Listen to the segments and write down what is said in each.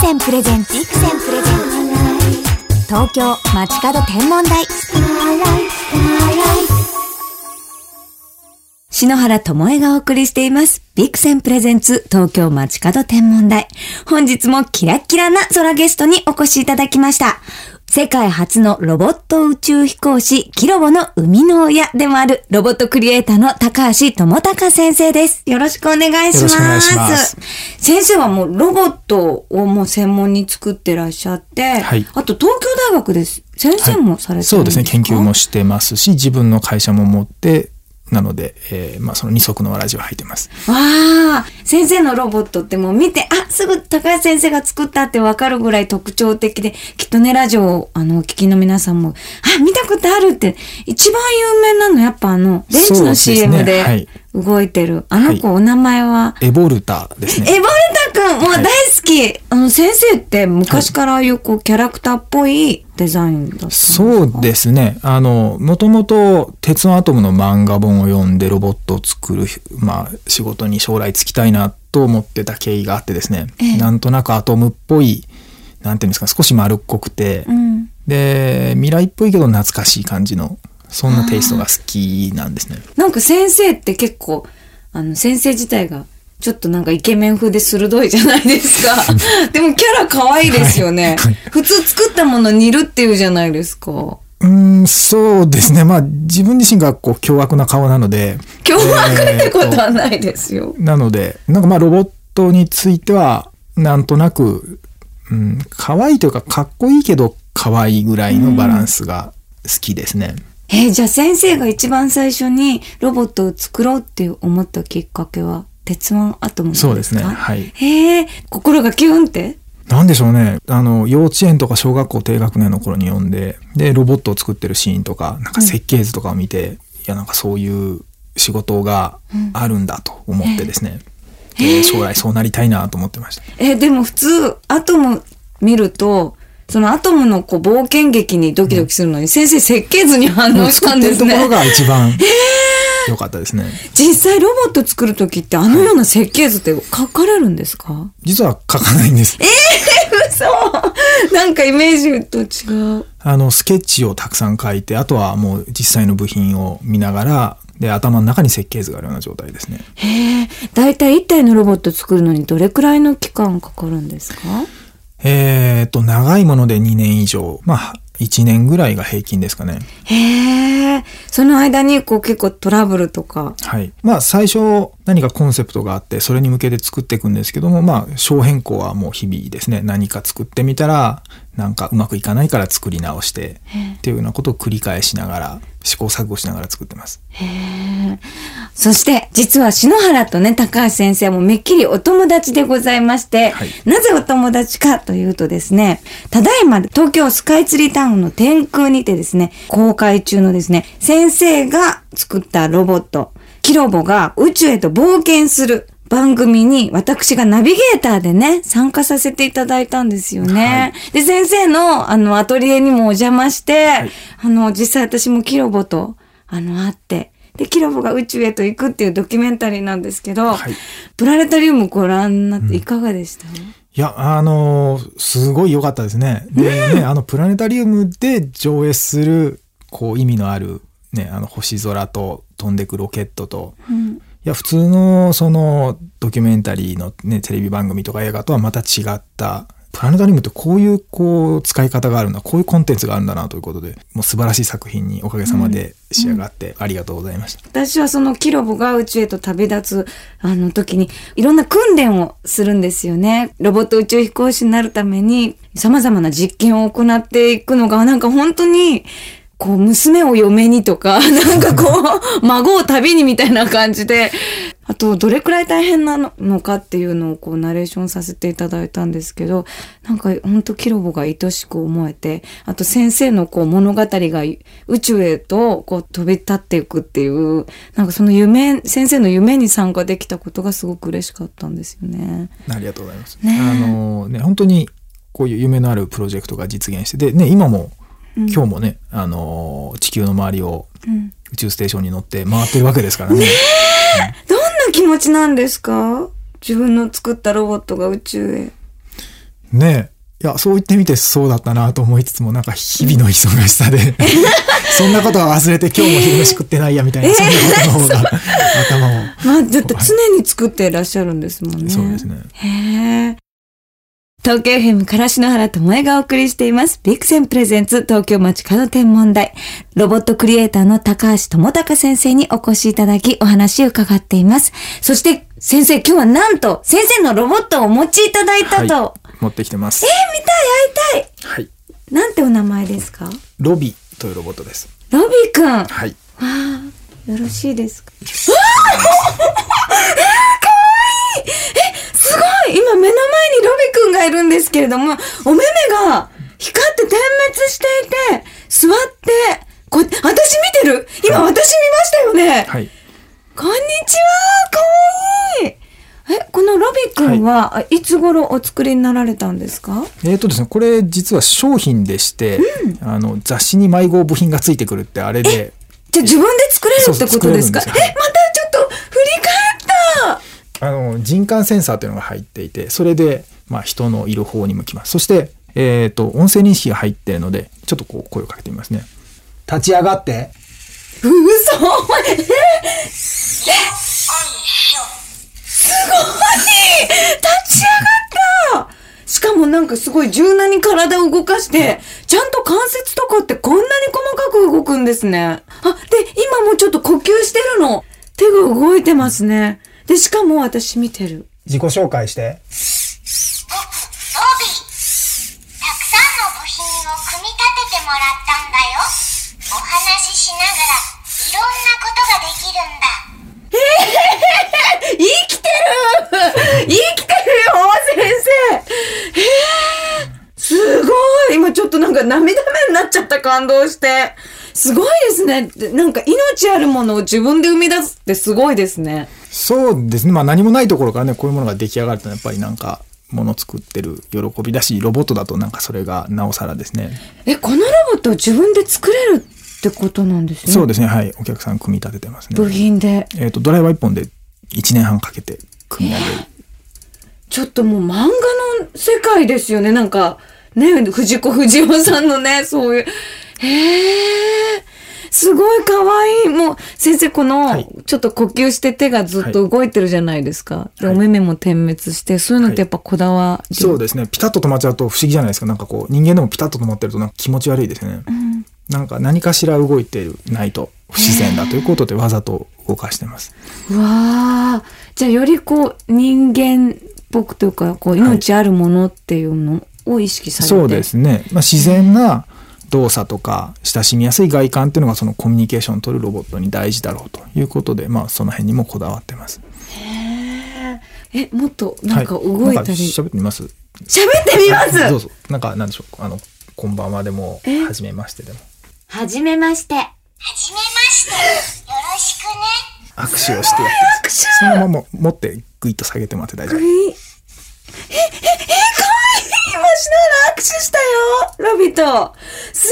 プレゼンツビクセンプレゼンツ東京街角天文台篠原智恵がお送りしています。ビクセンプレゼンツ東京街角天文台。本日もキラッキラな空ゲストにお越しいただきました。世界初のロボット宇宙飛行士、キロボの生みの親でもあるロボットクリエイターの高橋智隆先生です。よろしくお願いします。ます先生はもうロボットをもう専門に作ってらっしゃって、はいあと東京大学です。先生もされてるんですか、そうですね研究もしてますし自分の会社も持ってなので、えーまあ、その二足のわらじを履いてます。わあ、先生のロボットってもう見て、あ、すぐ高橋先生が作ったってわかるぐらい特徴的で、きっとね、ラジオをあの、お聞きの皆さんも、あ、見たことあるって、一番有名なのやっぱあの、電池の CM はでい。動いてる。あの子、お名前は、エボルタですね。エボルタくんもう大好き、あの、先生って昔からああいうこう、キャラクターっぽいデザインだったんですか？そうですね。あのもともと「鉄腕アトム」の漫画本を読んでロボットを作る、まあ、仕事に将来就きたいなと思ってた経緯があってですね、ええ。なんとなくアトムっぽいなんていうんですか少し丸っこくて、うん。で未来っぽいけど懐かしい感じのそんなテイストが好きなんですね。なんか先生って結構、あの、先生自体が、ちょっとなんかイケメン風で鋭いじゃないですか。でもキャラ可愛いですよね。はいはい普通作ったもの煮るっていうじゃないですか。うーん、そうですね。まあ、自分自身がこう、凶悪な顔なので。凶悪ってことはないですよ。なので、なんかまあ、ロボットについては、なんとなく、うん、可愛いというか、かっこいいけど、可愛いぐらいのバランスが好きですね。えーじゃあ先生が一番最初にロボットを作ろうって思ったきっかけは、鉄腕アトムなんですか？そうですねはい。へえ、心がキュンって？なんでしょうね。あの、幼稚園とか小学校低学年の頃に読んで、で、ロボットを作ってるシーンとか、なんか設計図とかを見て、いや、なんかそういう仕事があるんだと思ってですね。で将来そうなりたいなと思ってました。えーでも普通アトム見るとそのアトムのこう冒険劇にドキドキするのに、先生設計図に反応したんですね。作ってるところが一番 良かったですね。実際ロボット作る時ってあのような設計図って書かれるんですか、実は書かないんです。嘘なんかイメージと違うあの、スケッチをたくさん書いて、あとはもう実際の部品を見ながら、で、頭の中に設計図があるような状態ですね。へえ大体1体のロボット作るのにどれくらいの期間かかるんですか？えーっと、長いもので2年以上、まあ、1年ぐらいが平均ですかね。へえその間にこう結構トラブルとかはい。まあ、最初何かコンセプトがあって、それに向けて作っていくんですけども、まあ、小変更はもう日々ですね。何か作ってみたら、なんかうまくいかないから作り直して、っていうようなことを繰り返しながら、試行錯誤しながら作ってます。そして、実は篠原とね、高橋先生もめっきりお友達でございまして、はい。なぜお友達かというとですね、ただいま東京スカイツリータウンの天空にてですね、公開中のですね、先生が作ったロボット、キロボが宇宙へと冒険する番組に私がナビゲーターでね、参加させていただいたんですよね。で、先生のあのアトリエにもお邪魔して、あの、実際私もキロボとあの、会って、で、キロボが宇宙へと行くっていうドキュメンタリーなんですけど、はい。プラネタリウムご覧になっていかがでした、いや、あのーすごい良かったですね。で、ね、あの、プラネタリウムで上映する、こう、意味のある、ね、あの、星空と飛んでくロケットと、うんいや、普通の、その、ドキュメンタリーのね、テレビ番組とか映画とはまた違った、プラネタリウムってこういう、こう、使い方があるんだ、こういうコンテンツがあるんだなということで、もう素晴らしい作品におかげさまで仕上がって、ありがとうございました。私はそのキロボが宇宙へと旅立つあの時にいろんな訓練をするんですよね。ロボット宇宙飛行士になるために様々な実験を行っていくのがなんか本当にこう娘を嫁にとか なんかこう 孫を旅にみたいな感じであとどれくらい大変なのかっていうのをこうナレーションさせていただいたんですけどなんか本当キロボが愛しく思えてあと先生のこう物語が宇宙へとこう飛び立っていくっていうなんかその夢先生の夢に参加できたことがすごく嬉しかったんですよね。ありがとうございます。ねえあのね、本当にこういう夢のあるプロジェクトが実現して、で、ね、今も、今日もね、あの地球の周りをうん宇宙ステーションに乗って回ってるわけですからね。どんな気持ちなんですか？自分の作ったロボットが宇宙へ。ねえ。いや、そう言ってみてそうだったなと思いつつも、なんか日々の忙しさで、そんなことは忘れて今日も昼飯食ってないやみたいな、そんなことの方が頭を。まあ、だって常に作っていらっしゃるんですもんね。そうですね。へえ。東京 FM から篠原智恵がお送りしています。ビクセンプレゼンツ東京街角天文台。ロボットクリエイターの高橋智隆先生にお越しいただきお話を伺っています。そして先生今日はなんと先生のロボットをお持ちいただいたと。はい、持ってきてます。えー、見たい会いたいはい。なんてお名前ですか？ロビというロボットです。ロビーくん。わはい。あ、よろしいですか？え、すごい今目の前けれども、お目目が光って点滅していて、座って、こ私見てる？今私見ましたよね、はい。こんにちはかわいい。え、このロビくんは、あい、つ頃お作りになられたんですか？えーとですね、これ実は商品でして、あの雑誌に迷子部品がついてくるってあれで、じゃあ自分で作れるってことですか？え、またちょっと振り返った。あの人感センサーというのが入っていて、それでまあ人のいる方に向きます。そしてえっ、と音声認識が入っているので、ちょっとこう声をかけてみますね。立ち上がって。うそ ええすごい立ち上がったしかもなんかすごい柔軟に体を動かして、ちゃんと関節とかってこんなに細かく動くんですね。あ、で、今もちょっと呼吸してるの。手が動いてますね。で、しかも私見てる。自己紹介して。僕、ロビー。たくさんの部品を組み立ててもらったんだよ。お話ししながら、いろんなことができるんだ。生きてる生きてるよ、先生へえすごい今ちょっとなんか涙目になっちゃった感動して。すごいですね。なんか命あるものを自分で生み出すってすごいですね。そうですね。まあ何もないところからね、こういうものが出来上がるとやっぱりなんか、もの作ってる喜びだし、ロボットだとなんかそれがなおさらですね。え、このロボットを自分で作れるってことなんですね。そうですね。はい。お客さん組み立ててますね。部品で。えっ、と、ドライバー一本で1年半かけて組み上げる。ちょっともう漫画の世界ですよね。なんか、ね、藤子不二雄さんのね、そういう。へえ。すごい可愛い。もう、先生、この、はいちょっと呼吸して手がずっと動いてるじゃないですか。で、はいお目目も点滅して、そういうのってやっぱこだわり。そうですね。ピタッと止まっちゃうと不思議じゃないですか。なんかこう、人間でもピタッと止まってるとなんか気持ち悪いですよね。なんか何かしら動いてるないと不自然だということでわざと動かしてます。うわあ。じゃあ、よりこう、人間っぽくというか、こう、命あるものっていうのを意識されて。そうですね。まあ、自然な動作とか親しみやすい外観っていうのがそのコミュニケーションを取るロボットに大事だろうということで、まあその辺にもこだわってます。え、もっとなんか動いたり。はなんか喋ってみます？喋ってみます？どうぞ。なんかなんでしょう。あの、こんばんはでも、え？はじめましてでも。はじめまして。はじめまして。よろしくね。握手をしてやって握手そのまま持ってグイッと下げてもらって大丈夫。え、え、しながら握手したよロビと。す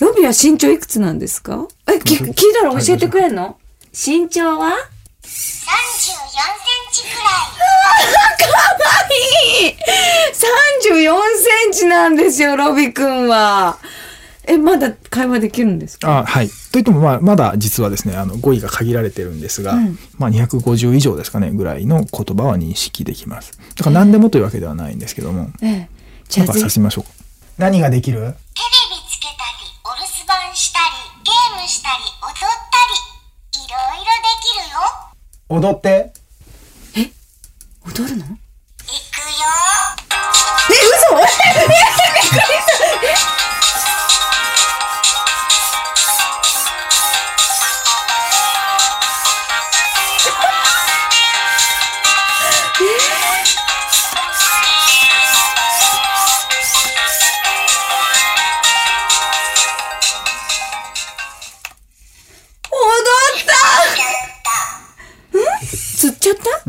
ごいロビは身長いくつなんですか？え、き聞いたら教えてくれんの？身長は？34センチくらい。かわいい !34 センチなんですよ、ロビくんは。え、まだ会話できるんですか？あはい。といっても、まあ、まだ実はですね、あの、語彙が限られてるんですが、うんまあ、250以上ですかね、ぐらいの言葉は認識できます。だから何でもというわけではないんですけども、ええ。じなんかゃあぜひ、させましょうか。何ができる？テレビつけたり、お留守番したり、ゲームしたり、踊ったり、いろいろできるよ。踊って。踊るの？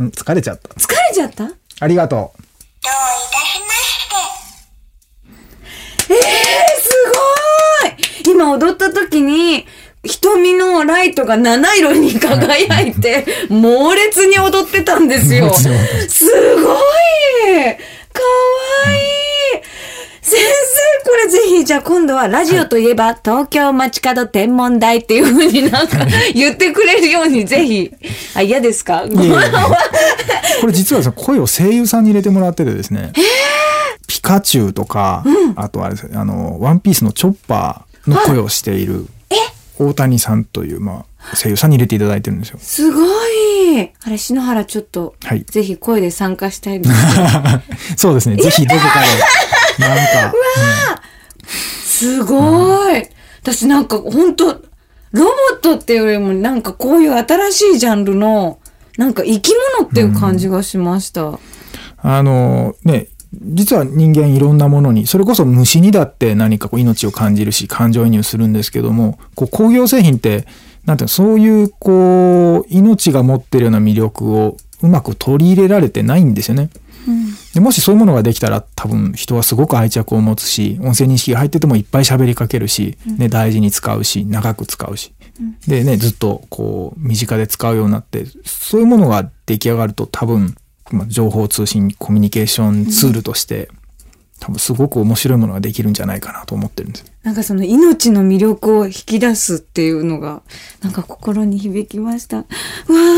うん、疲れちゃった。疲れちゃった？ありがとどういたしまして。えー、すごい！今踊った時に、瞳のライトが七色に輝いて、猛烈に踊ってたんですよ。猛烈に踊ってますすじゃあ今度はラジオといえば、東京街角天文台っていう風になんか言ってくれるようにぜひ。あ、嫌ですか？これ実はですね声を声優さんに入れてもらっててですね、ピカチュウとか、あとあれですねあのワンピースのチョッパーの声をしている大谷さんという、まあ、声優さんに入れていただいてるんですよ。すごい。あれ、篠原ちょっと、はいぜひ声で参加したいです。そうですね。ぜひどこかでなんか、すごい。私なんか本当ロボットっていうよりもなんかこういう新しいジャンルの、なんか生き物っていう感じがしました。あのね実は人間いろんなものにそれこそ虫にだって何かこう命を感じるし感情移入するんですけどもこう工業製品ってなんていうそういうこう命が持ってるような魅力をうまく取り入れられてないんですよね。でもしそういうものができたら多分人はすごく愛着を持つし音声認識が入っててもいっぱい喋りかけるし、ね、大事に使うし長く使うし、でねずっとこう身近で使うようになってそういうものが出来上がると多分、まあ、情報通信コミュニケーションツールとして、多分すごく面白いものができるんじゃないかなと思ってるんです。なんかその命の魅力を引き出すっていうのが、なんか心に響きました。うわ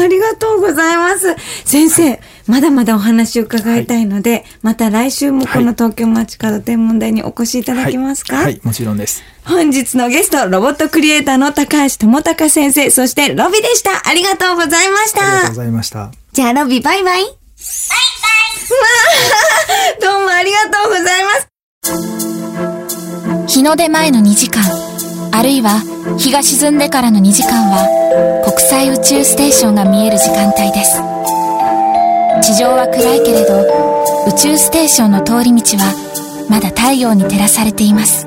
あ、ありがとうございます。先生、まだまだお話を伺いたいので、また来週もこの東京街角天文台にお越しいただけますか、はい、はいもちろんです。本日のゲスト、ロボットクリエイターの高橋智隆先生、そしてロビでした。ありがとうございましたありがとうご。ざいました。じゃあロビバイバイ。バイバイ どうもありがとうございます。日の出前の2時間あるいは日が沈んでからの2時間は国際宇宙ステーションが見える時間帯です。地上は暗いけれど宇宙ステーションの通り道はまだ太陽に照らされています。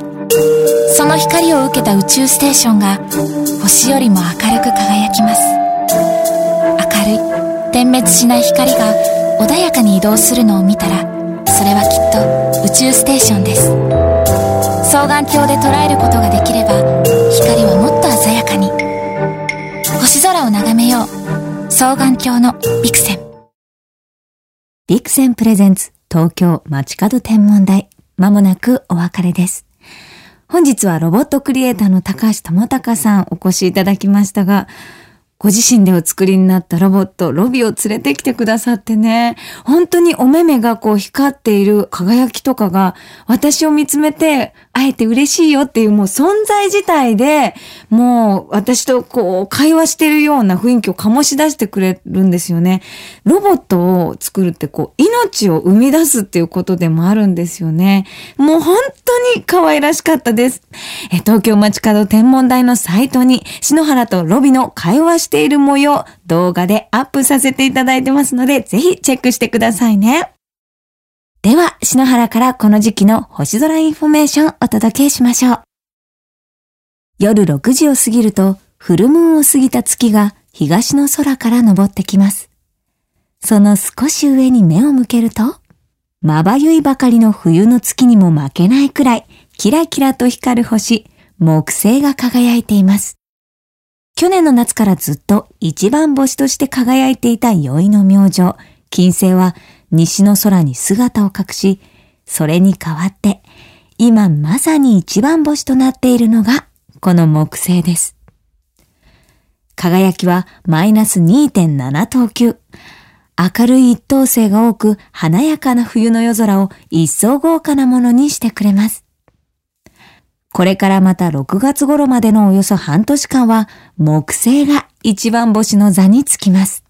その光を受けた宇宙ステーションが星よりも明るく輝きます。明るい点滅しない光が穏やかに移動するのを見たらそれはきっと宇宙ステーションです双眼鏡で捉えることができれば光はもっと鮮やかに星空を眺めよう双眼鏡のビクセンビクセンプレゼンツ東京街角天文台。まもなくお別れです。本日はロボットクリエイターの高橋智隆さんお越しいただきましたが、ご自身でお作りになったロボット、ロビを連れてきてくださってね、本当にお目目がこう光っている輝きとかが、私を見つめて、会えて嬉しいよっていうもう存在自体で、もう私とこう会話してるような雰囲気を醸し出してくれるんですよね。ロボットを作るってこう命を生み出すっていうことでもあるんですよね。もう本当に可愛らしかったです。え東京街角天文台のサイトに篠原とロビの会話している模様動画でアップさせていただいてますのでぜひチェックしてくださいね。では、篠原からこの時期の星空インフォメーションお届けしましょう。夜6時を過ぎると、フルムーンを過ぎた月が東の空から昇ってきます。その少し上に目を向けると、まばゆいばかりの冬の月にも負けないくらい、キラキラと光る星、木星が輝いています。去年の夏からずっと一番星として輝いていた宵の明星、金星は西の空に姿を隠し、それに代わって、今まさに一番星となっているのが、この木星です。輝きはマイナス2.7等級。明るい一等星が多く華やかな冬の夜空を一層豪華なものにしてくれます。これからまた6月頃までのおよそ半年間は木星が一番星の座につきます。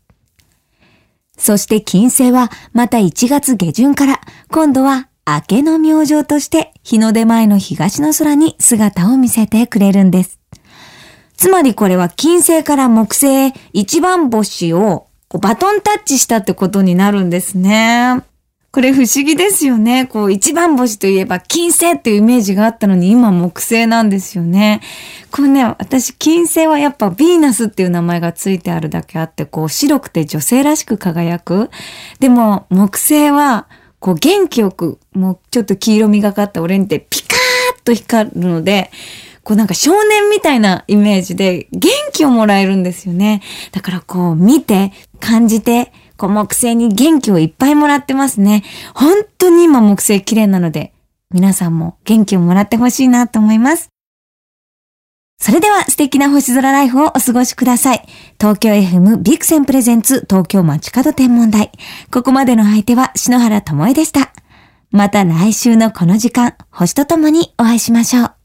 そして金星はまた1月下旬から今度は明けの明星として日の出前の東の空に姿を見せてくれるんです。つまりこれは金星から木星一番星をバトンタッチしたってことになるんですね。これ不思議ですよね。こう一番星といえば金星っていうイメージがあったのに今木星なんですよね。これね、私金星はやっぱヴィーナスっていう名前がついてあるだけあって、こう白くて女性らしく輝く。でも木星はこう元気よく、もうちょっと黄色みがかったオレンジでピカーッと光るので、こうなんか少年みたいなイメージで元気をもらえるんですよね。だからこう見て、感じて、こう木星に元気をいっぱいもらってますね。本当に今木星綺麗なので、皆さんも元気をもらってほしいなと思います。それでは素敵な星空ライフをお過ごしください。東京 FM ビクセンプレゼンツ東京街角天文台。ここまでの相手は篠原智恵でした。また来週のこの時間、星とともにお会いしましょう。